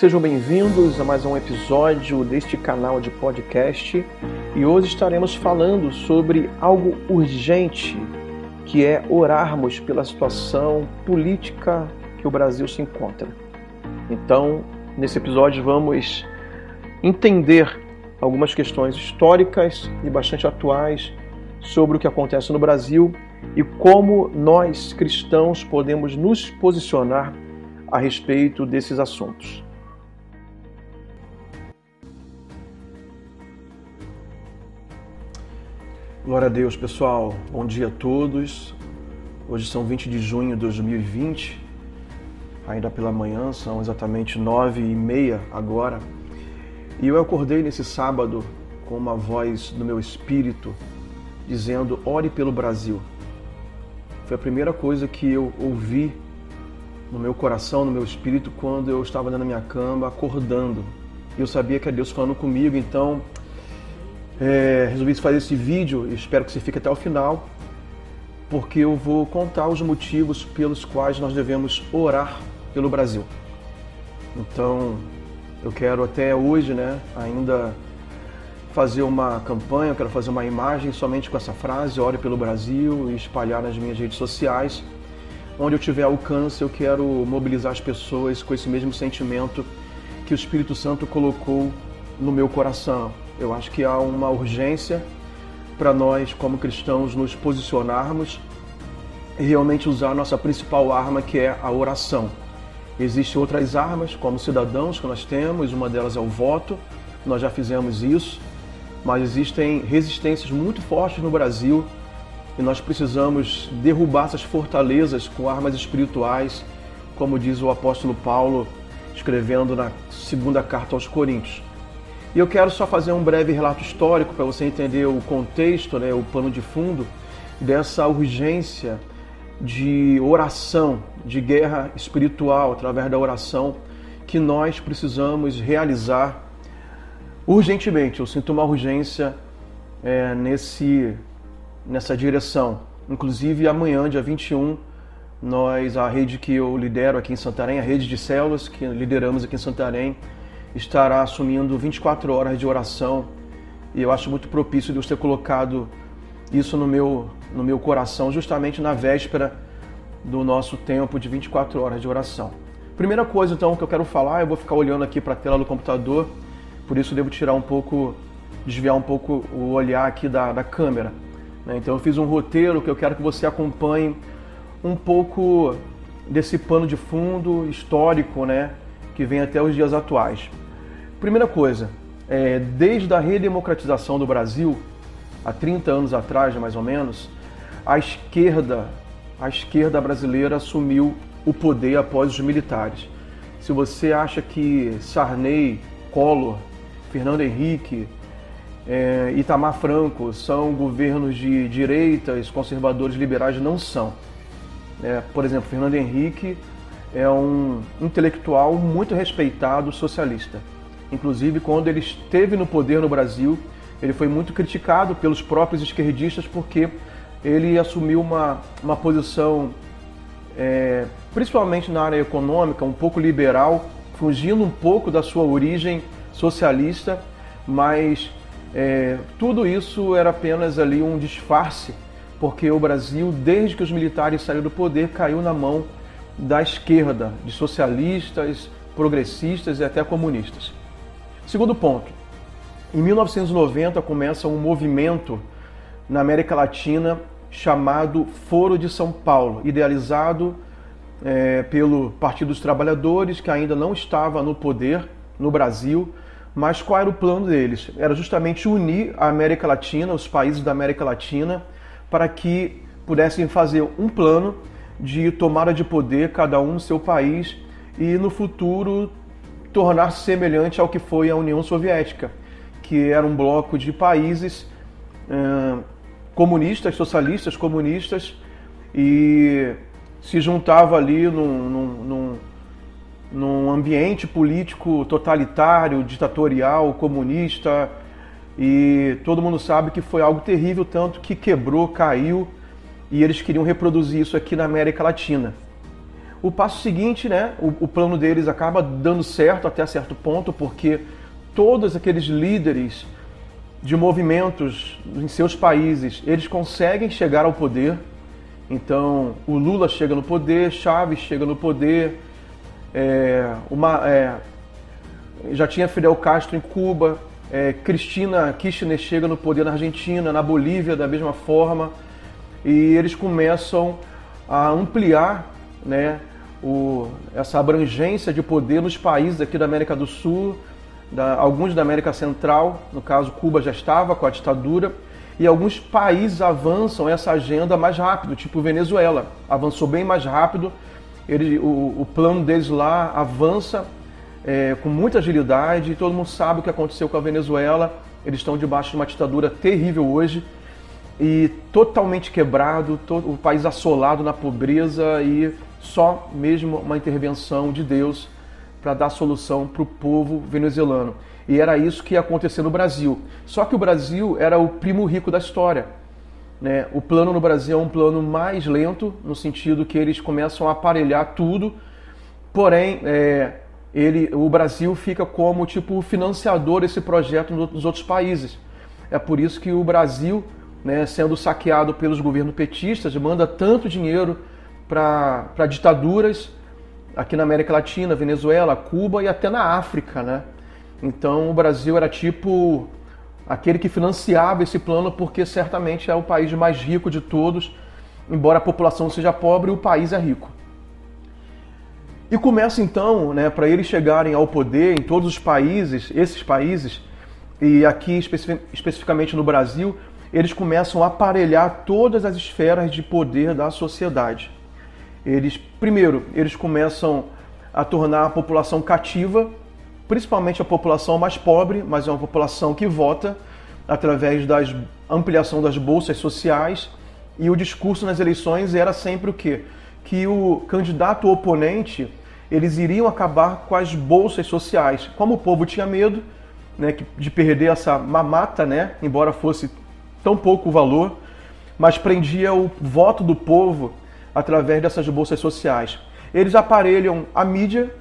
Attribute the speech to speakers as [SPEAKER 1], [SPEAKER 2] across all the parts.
[SPEAKER 1] Sejam bem-vindos a mais um episódio deste canal de podcast e hoje estaremos falando sobre algo urgente que é orarmos pela situação política que o Brasil se encontra. Então, nesse episódio, vamos entender algumas questões históricas e bastante atuais sobre o que acontece no Brasil e como nós cristãos podemos nos posicionar a respeito desses assuntos. Glória a Deus, pessoal. Bom dia a todos. Hoje são 20 de junho de 2020. Ainda pela manhã, são exatamente nove e meia agora. E eu acordei nesse sábado com uma voz no meu espírito dizendo: ore pelo Brasil. Foi a primeira coisa que eu ouvi no meu coração, no meu espírito, quando eu estava na minha cama, acordando. E eu sabia que é Deus falando comigo, então é, resolvi fazer esse vídeo e espero que você fique até o final, porque eu vou contar os motivos pelos quais nós devemos orar pelo Brasil. Então, eu quero até hoje, né, ainda fazer uma campanha, eu quero fazer uma imagem somente com essa frase, ore pelo Brasil e espalhar nas minhas redes sociais. Onde eu tiver alcance, eu quero mobilizar as pessoas com esse mesmo sentimento que o Espírito Santo colocou no meu coração. Eu acho que há uma urgência para nós, como cristãos, nos posicionarmos e realmente usar a nossa principal arma, que é a oração. Existem outras armas, como cidadãos, que nós temos, uma delas é o voto, nós já fizemos isso, mas existem resistências muito fortes no Brasil e nós precisamos derrubar essas fortalezas com armas espirituais, como diz o apóstolo Paulo, escrevendo na segunda carta aos Coríntios. E eu quero só fazer um breve relato histórico para você entender o contexto, né, o pano de fundo dessa urgência de oração, de guerra espiritual através da oração que nós precisamos realizar urgentemente. Eu sinto uma urgência é, nesse, nessa direção. Inclusive amanhã, dia 21, nós, a rede que eu lidero aqui em Santarém, a rede de células que lideramos aqui em Santarém, estará assumindo 24 horas de oração e eu acho muito propício Deus ter colocado isso no meu, no meu coração, justamente na véspera do nosso tempo de 24 horas de oração. Primeira coisa, então, que eu quero falar, eu vou ficar olhando aqui para a tela do computador, por isso devo tirar um pouco, desviar um pouco o olhar aqui da, da câmera. Né? Então, eu fiz um roteiro que eu quero que você acompanhe um pouco desse pano de fundo histórico, né, que vem até os dias atuais. Primeira coisa, é, desde a redemocratização do Brasil, há 30 anos atrás, mais ou menos, a esquerda, a esquerda brasileira assumiu o poder após os militares. Se você acha que Sarney, Collor, Fernando Henrique, é, Itamar Franco são governos de direitas, conservadores, liberais, não são. É, por exemplo, Fernando Henrique é um intelectual muito respeitado socialista. Inclusive, quando ele esteve no poder no Brasil, ele foi muito criticado pelos próprios esquerdistas porque ele assumiu uma, uma posição, é, principalmente na área econômica, um pouco liberal, fugindo um pouco da sua origem socialista, mas é, tudo isso era apenas ali um disfarce, porque o Brasil, desde que os militares saíram do poder, caiu na mão da esquerda, de socialistas, progressistas e até comunistas. Segundo ponto, em 1990 começa um movimento na América Latina chamado Foro de São Paulo, idealizado é, pelo Partido dos Trabalhadores, que ainda não estava no poder no Brasil. Mas qual era o plano deles? Era justamente unir a América Latina, os países da América Latina, para que pudessem fazer um plano de tomada de poder, cada um no seu país, e no futuro tornar-se semelhante ao que foi a União Soviética, que era um bloco de países uh, comunistas, socialistas, comunistas, e se juntava ali num, num, num, num ambiente político totalitário, ditatorial, comunista, e todo mundo sabe que foi algo terrível, tanto que quebrou, caiu, e eles queriam reproduzir isso aqui na América Latina. o passo seguinte, né, o, o plano deles acaba dando certo até certo ponto, porque todos aqueles líderes de movimentos em seus países, eles conseguem chegar ao poder. Então, o Lula chega no poder, Chaves chega no poder, é, uma, é, já tinha Fidel Castro em Cuba, é, Cristina Kirchner chega no poder na Argentina, na Bolívia da mesma forma, e eles começam a ampliar né, o, essa abrangência de poder nos países aqui da América do Sul, da, alguns da América Central, no caso Cuba já estava com a ditadura, e alguns países avançam essa agenda mais rápido, tipo Venezuela, avançou bem mais rápido, ele, o, o plano deles lá avança é, com muita agilidade, todo mundo sabe o que aconteceu com a Venezuela, eles estão debaixo de uma ditadura terrível hoje, e totalmente quebrado, todo, o país assolado na pobreza e só mesmo uma intervenção de Deus para dar solução para o povo venezuelano. E era isso que ia acontecer no Brasil. Só que o Brasil era o primo rico da história. Né? O plano no Brasil é um plano mais lento, no sentido que eles começam a aparelhar tudo, porém, é, ele, o Brasil fica como tipo financiador desse projeto nos outros países. É por isso que o Brasil, né, sendo saqueado pelos governos petistas, manda tanto dinheiro para ditaduras aqui na América Latina, Venezuela, Cuba e até na África, né? Então o Brasil era tipo aquele que financiava esse plano porque certamente é o país mais rico de todos, embora a população seja pobre, o país é rico. E começa então, né, para eles chegarem ao poder em todos os países, esses países, e aqui especificamente no Brasil, eles começam a aparelhar todas as esferas de poder da sociedade. Eles, primeiro, eles começam a tornar a população cativa, principalmente a população mais pobre, mas é uma população que vota através da ampliação das bolsas sociais. E o discurso nas eleições era sempre o quê? Que o candidato oponente eles iriam acabar com as bolsas sociais. Como o povo tinha medo né, de perder essa mamata, né, embora fosse tão pouco valor, mas prendia o voto do povo através dessas bolsas sociais. Eles aparelham a mídia,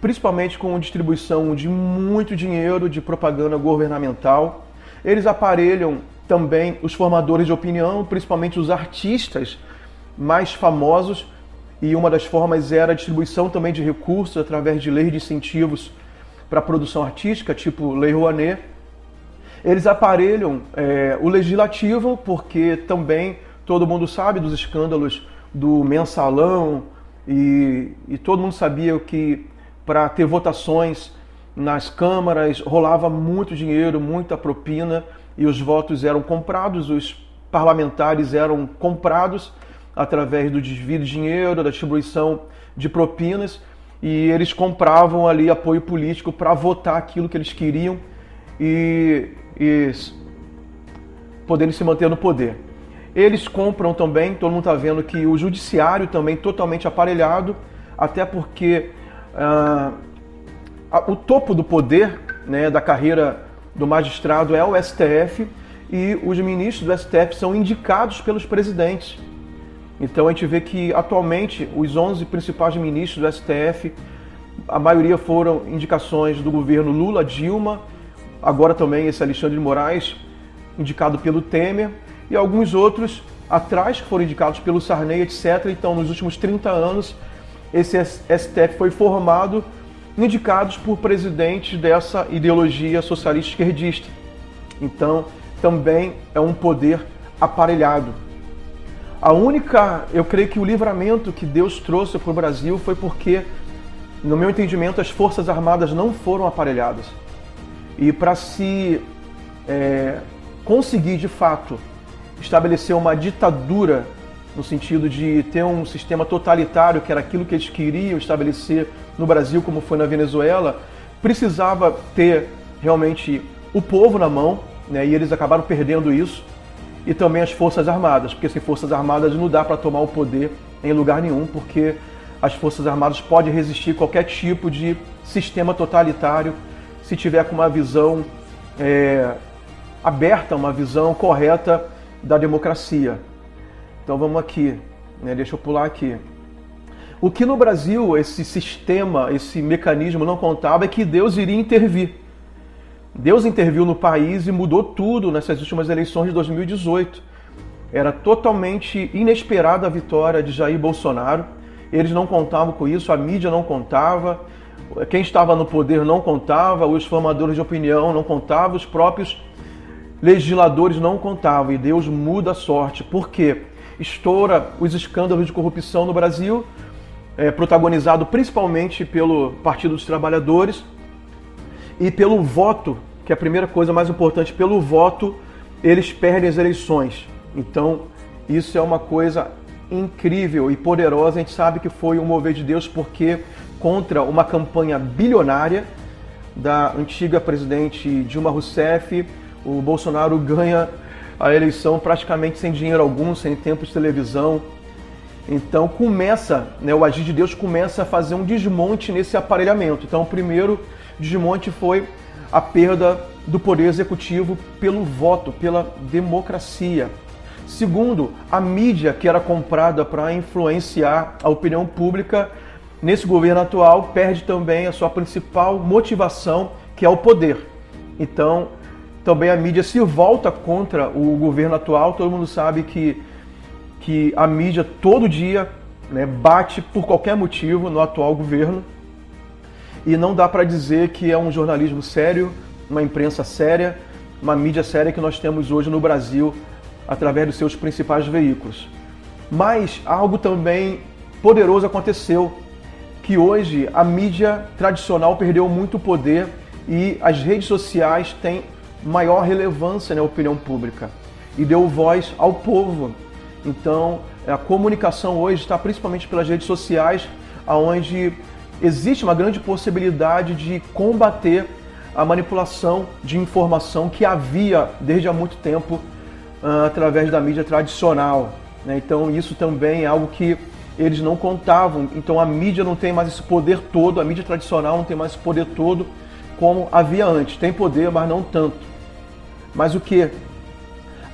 [SPEAKER 1] principalmente com distribuição de muito dinheiro de propaganda governamental. Eles aparelham também os formadores de opinião, principalmente os artistas mais famosos, e uma das formas era a distribuição também de recursos através de leis de incentivos para a produção artística, tipo Lei Rouanet. Eles aparelham é, o legislativo, porque também todo mundo sabe dos escândalos do mensalão e, e todo mundo sabia que para ter votações nas câmaras rolava muito dinheiro, muita propina e os votos eram comprados, os parlamentares eram comprados através do desvio de dinheiro, da distribuição de propinas e eles compravam ali apoio político para votar aquilo que eles queriam e, e poderem se manter no poder. Eles compram também, todo mundo está vendo que o judiciário também totalmente aparelhado, até porque ah, o topo do poder né, da carreira do magistrado é o STF e os ministros do STF são indicados pelos presidentes. Então a gente vê que atualmente os 11 principais ministros do STF, a maioria foram indicações do governo Lula, Dilma, agora também esse Alexandre de Moraes, indicado pelo Temer, e alguns outros atrás que foram indicados pelo Sarney, etc. Então, nos últimos 30 anos, esse STF foi formado indicados por presidentes dessa ideologia socialista esquerdista. Então, também é um poder aparelhado. A única, eu creio que o livramento que Deus trouxe para o Brasil foi porque, no meu entendimento, as Forças Armadas não foram aparelhadas. E para se é, conseguir de fato estabelecer uma ditadura no sentido de ter um sistema totalitário, que era aquilo que eles queriam estabelecer no Brasil, como foi na Venezuela, precisava ter realmente o povo na mão, né, e eles acabaram perdendo isso, e também as Forças Armadas, porque sem Forças Armadas não dá para tomar o poder em lugar nenhum, porque as Forças Armadas podem resistir qualquer tipo de sistema totalitário se tiver com uma visão é, aberta, uma visão correta da democracia. Então vamos aqui, né? deixa eu pular aqui. O que no Brasil esse sistema, esse mecanismo não contava é que Deus iria intervir. Deus interviu no país e mudou tudo nessas últimas eleições de 2018. Era totalmente inesperada a vitória de Jair Bolsonaro. Eles não contavam com isso, a mídia não contava, quem estava no poder não contava, os formadores de opinião não contavam, os próprios legisladores não contavam. E Deus muda a sorte. Por quê? Estoura os escândalos de corrupção no Brasil, é, protagonizado principalmente pelo Partido dos Trabalhadores e pelo voto, que é a primeira coisa mais importante, pelo voto eles perdem as eleições. Então, isso é uma coisa incrível e poderosa. A gente sabe que foi um mover de Deus porque contra uma campanha bilionária da antiga presidente Dilma Rousseff, o Bolsonaro ganha a eleição praticamente sem dinheiro algum, sem tempo de televisão, então começa, né, o agir de Deus começa a fazer um desmonte nesse aparelhamento. Então o primeiro desmonte foi a perda do poder executivo pelo voto, pela democracia. Segundo, a mídia que era comprada para influenciar a opinião pública nesse governo atual perde também a sua principal motivação, que é o poder. Então, também a mídia se volta contra o governo atual. Todo mundo sabe que que a mídia todo dia né, bate por qualquer motivo no atual governo e não dá para dizer que é um jornalismo sério, uma imprensa séria, uma mídia séria que nós temos hoje no Brasil através dos seus principais veículos. Mas algo também poderoso aconteceu, que hoje a mídia tradicional perdeu muito poder e as redes sociais têm maior relevância na opinião pública e deu voz ao povo então, a comunicação hoje está principalmente pelas redes sociais, onde existe uma grande possibilidade de combater a manipulação de informação que havia desde há muito tempo uh, através da mídia tradicional. Né? Então, isso também é algo que eles não contavam. Então, a mídia não tem mais esse poder todo, a mídia tradicional não tem mais esse poder todo como havia antes. Tem poder, mas não tanto. Mas o que?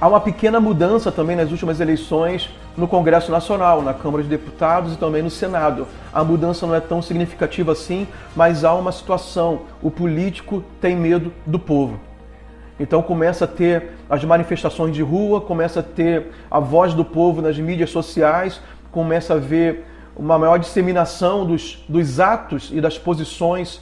[SPEAKER 1] Há uma pequena mudança também nas últimas eleições no Congresso Nacional, na Câmara de Deputados e também no Senado. A mudança não é tão significativa assim, mas há uma situação: o político tem medo do povo. Então começa a ter as manifestações de rua, começa a ter a voz do povo nas mídias sociais, começa a ver uma maior disseminação dos, dos atos e das posições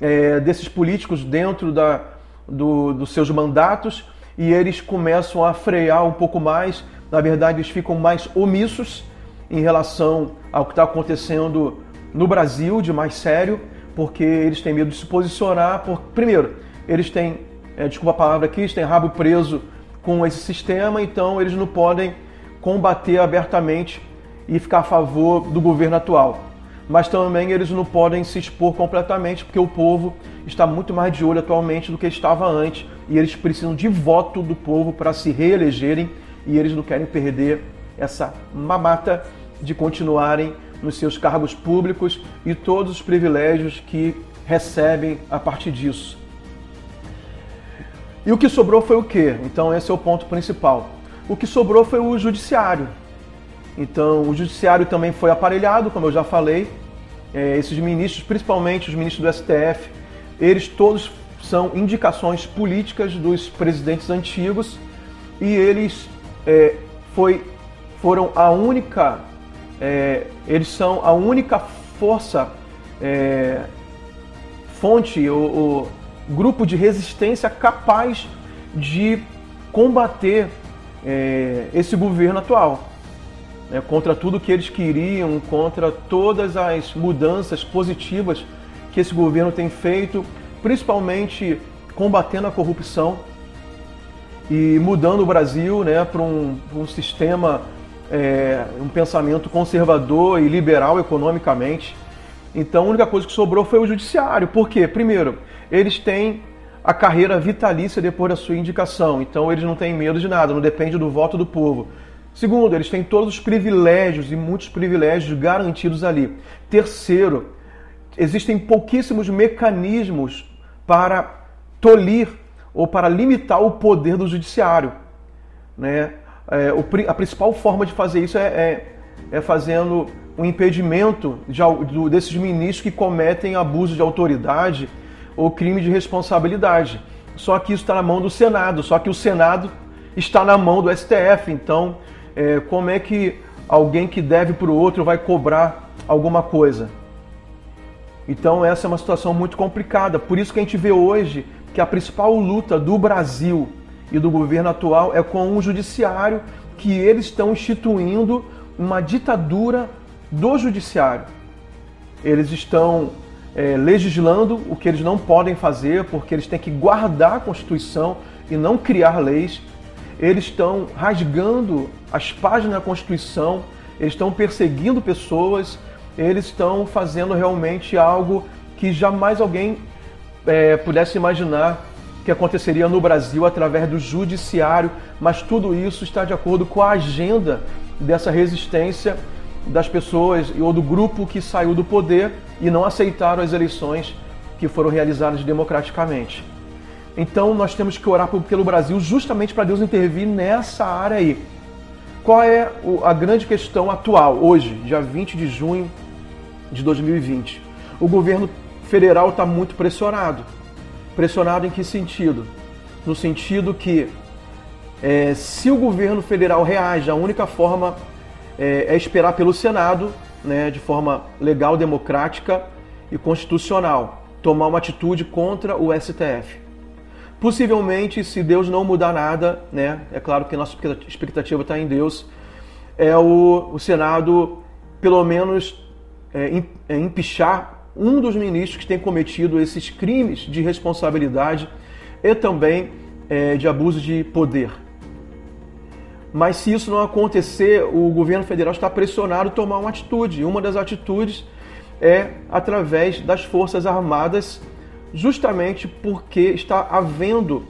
[SPEAKER 1] é, desses políticos dentro da, do, dos seus mandatos e eles começam a frear um pouco mais. Na verdade, eles ficam mais omissos em relação ao que está acontecendo no Brasil de mais sério, porque eles têm medo de se posicionar. Por, primeiro, eles têm, é, desculpa a palavra aqui, eles têm rabo preso com esse sistema, então eles não podem combater abertamente e ficar a favor do governo atual. Mas também eles não podem se expor completamente, porque o povo está muito mais de olho atualmente do que estava antes e eles precisam de voto do povo para se reelegerem e eles não querem perder essa mamata de continuarem nos seus cargos públicos e todos os privilégios que recebem a partir disso. E o que sobrou foi o quê? Então esse é o ponto principal. O que sobrou foi o judiciário. Então o judiciário também foi aparelhado, como eu já falei. É, esses ministros, principalmente os ministros do STF, eles todos são indicações políticas dos presidentes antigos e eles é, foi, foram a única, é, eles são a única força, é, fonte, o, o, grupo de resistência capaz de combater é, esse governo atual. Né, contra tudo que eles queriam, contra todas as mudanças positivas que esse governo tem feito principalmente combatendo a corrupção e mudando o Brasil né, para um, um, sistema, é, um pensamento conservador e liberal economicamente. Então a única coisa que sobrou foi o judiciário. Por quê? Primeiro, eles têm a carreira vitalícia depois da sua indicação, então eles não têm medo de nada, não depende do voto do povo. Segundo, eles têm todos os privilégios e muitos privilégios garantidos ali. Terceiro, existem pouquíssimos mecanismos para tolir ou para limitar o poder do judiciário. Né? É, o, a principal forma de fazer isso é, é, é fazendo o impedimento de, desses ministros que cometem abuso de autoridade ou crime de responsabilidade. Só que isso está na mão do Senado, só que o Senado está na mão do STF. Então, é, como é que alguém que deve para o outro vai cobrar alguma coisa? Então, essa é uma situação muito complicada. Por isso que a gente vê hoje que a principal luta do Brasil e do governo atual é com o judiciário, que eles estão instituindo uma ditadura do judiciário. Eles estão é, legislando o que eles não podem fazer, porque eles têm que guardar a Constituição e não criar leis. Eles estão rasgando as páginas da Constituição, eles estão perseguindo pessoas, eles estão fazendo realmente algo que jamais alguém é, pudesse imaginar que aconteceria no Brasil através do judiciário, mas tudo isso está de acordo com a agenda dessa resistência das pessoas ou do grupo que saiu do poder e não aceitaram as eleições que foram realizadas democraticamente. Então nós temos que orar pelo Brasil justamente para Deus intervir nessa área aí. Qual é a grande questão atual, hoje, dia 20 de junho de 2020? O governo federal está muito pressionado. Pressionado em que sentido? No sentido que é, se o governo federal reage, a única forma é, é esperar pelo Senado, né, de forma legal, democrática e constitucional, tomar uma atitude contra o STF. Possivelmente, se Deus não mudar nada, né, é claro que nossa expectativa está em Deus, é o, o Senado, pelo menos, é, é, empichar um dos ministros que tem cometido esses crimes de responsabilidade e também é, de abuso de poder. Mas se isso não acontecer, o governo federal está pressionado a tomar uma atitude. Uma das atitudes é através das Forças Armadas, justamente porque está havendo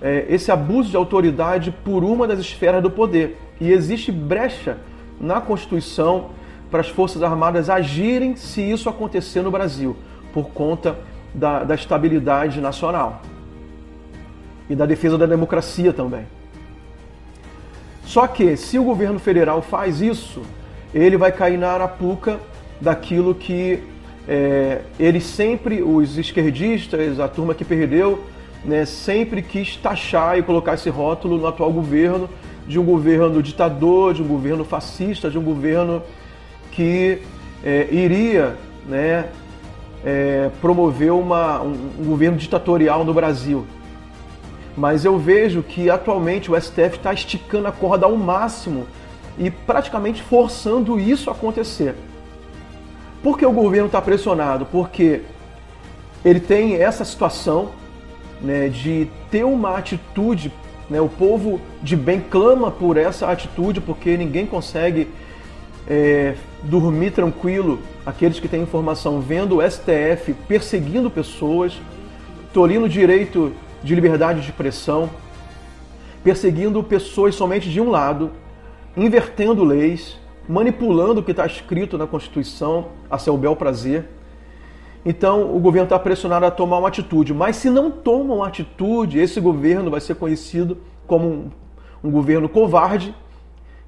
[SPEAKER 1] é, esse abuso de autoridade por uma das esferas do poder. E existe brecha na Constituição para as Forças Armadas agirem se isso acontecer no Brasil, por conta da, da estabilidade nacional e da defesa da democracia também. Só que se o governo federal faz isso, ele vai cair na arapuca daquilo que é, ele sempre, os esquerdistas, a turma que perdeu, né, sempre quis taxar e colocar esse rótulo no atual governo de um governo ditador, de um governo fascista, de um governo que é, iria né, é, promover uma, um, um governo ditatorial no Brasil mas eu vejo que atualmente o STF está esticando a corda ao máximo e praticamente forçando isso a acontecer. Por que o governo está pressionado? Porque ele tem essa situação né, de ter uma atitude, né, o povo de bem clama por essa atitude, porque ninguém consegue é, dormir tranquilo, aqueles que têm informação, vendo o STF perseguindo pessoas, tolindo o direito de liberdade de expressão, perseguindo pessoas somente de um lado, invertendo leis, manipulando o que está escrito na Constituição a seu bel prazer. Então o governo está pressionado a tomar uma atitude, mas se não toma uma atitude, esse governo vai ser conhecido como um, um governo covarde,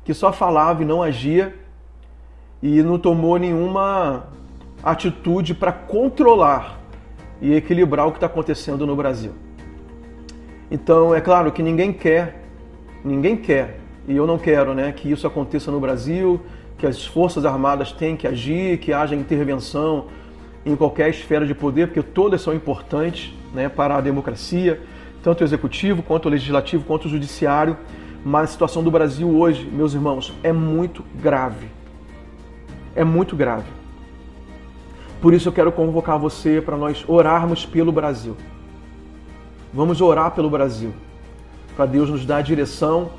[SPEAKER 1] que só falava e não agia e não tomou nenhuma atitude para controlar e equilibrar o que está acontecendo no Brasil. Então, é claro que ninguém quer, ninguém quer, e eu não quero, né, que isso aconteça no Brasil, que as Forças Armadas tenham que agir, que haja intervenção em qualquer esfera de poder, porque todas são importantes né, para a democracia, tanto o executivo, quanto o legislativo, quanto o judiciário. Mas a situação do Brasil hoje, meus irmãos, é muito grave. É muito grave. Por isso eu quero convocar você para nós orarmos pelo Brasil. Vamos orar pelo Brasil, para Deus nos dar a direção,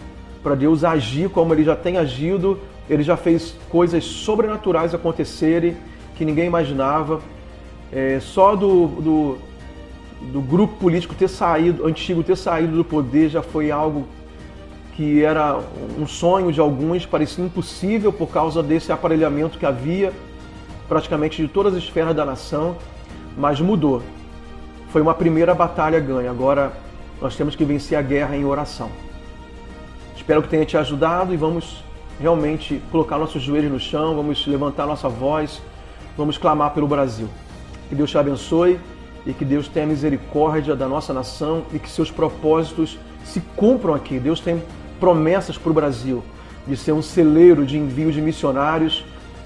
[SPEAKER 1] para Deus agir como Ele já tem agido. Ele já fez coisas sobrenaturais acontecerem que ninguém imaginava. É, só do, do, do grupo político ter saído, antigo ter saído do poder já foi algo que era um sonho de alguns, parecia impossível por causa desse aparelhamento que havia praticamente de todas as esferas da nação, mas mudou foi uma primeira batalha ganha. Agora nós temos que vencer a guerra em oração. Espero que tenha te ajudado e vamos realmente colocar nossos joelhos no chão, vamos levantar nossa voz, vamos clamar pelo Brasil. Que Deus te abençoe e que Deus tenha misericórdia da nossa nação e que seus propósitos se cumpram aqui. Deus tem promessas para o Brasil de ser um celeiro de envio de missionários,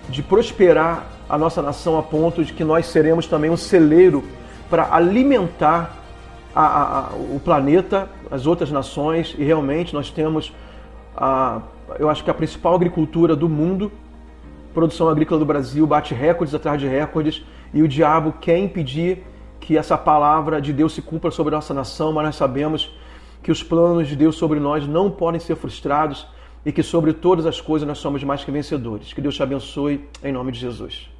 [SPEAKER 1] de prosperar a nossa nação a ponto de que nós seremos também um celeiro para alimentar a, a, o planeta, as outras nações e realmente nós temos, a, eu acho que a principal agricultura do mundo, produção agrícola do Brasil bate recordes atrás de recordes e o diabo quer impedir que essa palavra de Deus se cumpra sobre a nossa nação, mas nós sabemos que os planos de Deus sobre nós não podem ser frustrados e que sobre todas as coisas nós somos mais que vencedores. Que Deus te abençoe em nome de Jesus.